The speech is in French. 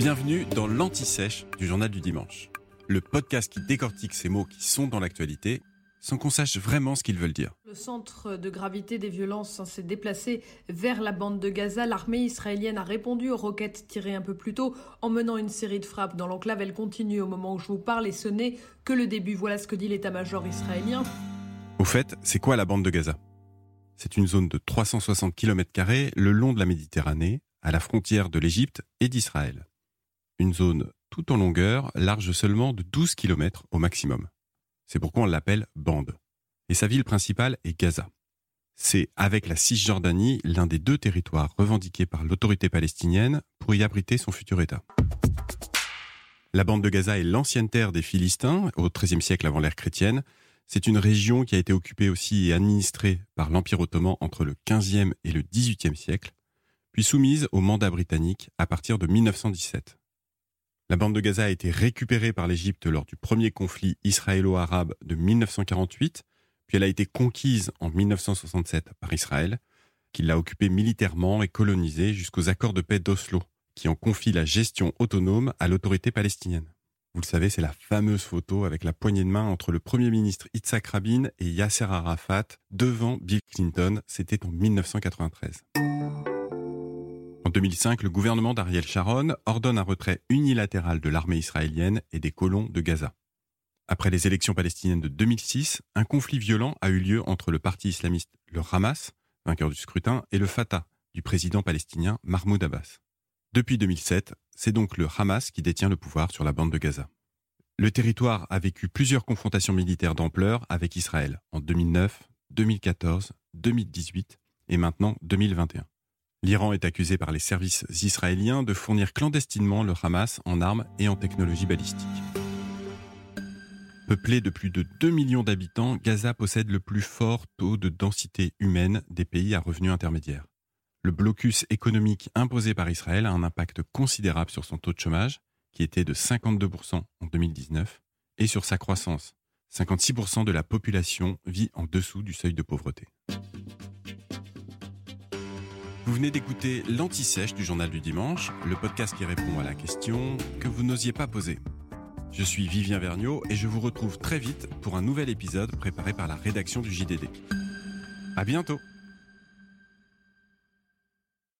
Bienvenue dans l'Anti-Sèche du Journal du Dimanche, le podcast qui décortique ces mots qui sont dans l'actualité sans qu'on sache vraiment ce qu'ils veulent dire. Le centre de gravité des violences s'est déplacé vers la bande de Gaza. L'armée israélienne a répondu aux roquettes tirées un peu plus tôt en menant une série de frappes dans l'enclave. Elle continue au moment où je vous parle et ce n'est que le début. Voilà ce que dit l'état-major israélien. Au fait, c'est quoi la bande de Gaza? C'est une zone de 360 km le long de la Méditerranée, à la frontière de l'Égypte et d'Israël une zone tout en longueur, large seulement de 12 km au maximum. C'est pourquoi on l'appelle bande. Et sa ville principale est Gaza. C'est, avec la Cisjordanie, l'un des deux territoires revendiqués par l'autorité palestinienne pour y abriter son futur État. La bande de Gaza est l'ancienne terre des Philistins, au XIIIe siècle avant l'ère chrétienne. C'est une région qui a été occupée aussi et administrée par l'Empire ottoman entre le XVe et le XVIIIe siècle, puis soumise au mandat britannique à partir de 1917. La bande de Gaza a été récupérée par l'Égypte lors du premier conflit israélo-arabe de 1948, puis elle a été conquise en 1967 par Israël, qui l'a occupée militairement et colonisée jusqu'aux accords de paix d'Oslo, qui en confient la gestion autonome à l'autorité palestinienne. Vous le savez, c'est la fameuse photo avec la poignée de main entre le Premier ministre Yitzhak Rabin et Yasser Arafat devant Bill Clinton. C'était en 1993. En 2005, le gouvernement d'Ariel Sharon ordonne un retrait unilatéral de l'armée israélienne et des colons de Gaza. Après les élections palestiniennes de 2006, un conflit violent a eu lieu entre le parti islamiste le Hamas, vainqueur du scrutin, et le Fatah, du président palestinien Mahmoud Abbas. Depuis 2007, c'est donc le Hamas qui détient le pouvoir sur la bande de Gaza. Le territoire a vécu plusieurs confrontations militaires d'ampleur avec Israël en 2009, 2014, 2018 et maintenant 2021. L'Iran est accusé par les services israéliens de fournir clandestinement le Hamas en armes et en technologie balistique. Peuplé de plus de 2 millions d'habitants, Gaza possède le plus fort taux de densité humaine des pays à revenus intermédiaires. Le blocus économique imposé par Israël a un impact considérable sur son taux de chômage, qui était de 52% en 2019, et sur sa croissance. 56% de la population vit en dessous du seuil de pauvreté. Vous venez d'écouter l'Anti-Sèche du Journal du Dimanche, le podcast qui répond à la question que vous n'osiez pas poser. Je suis Vivien Vergniaud et je vous retrouve très vite pour un nouvel épisode préparé par la rédaction du JDD. À bientôt!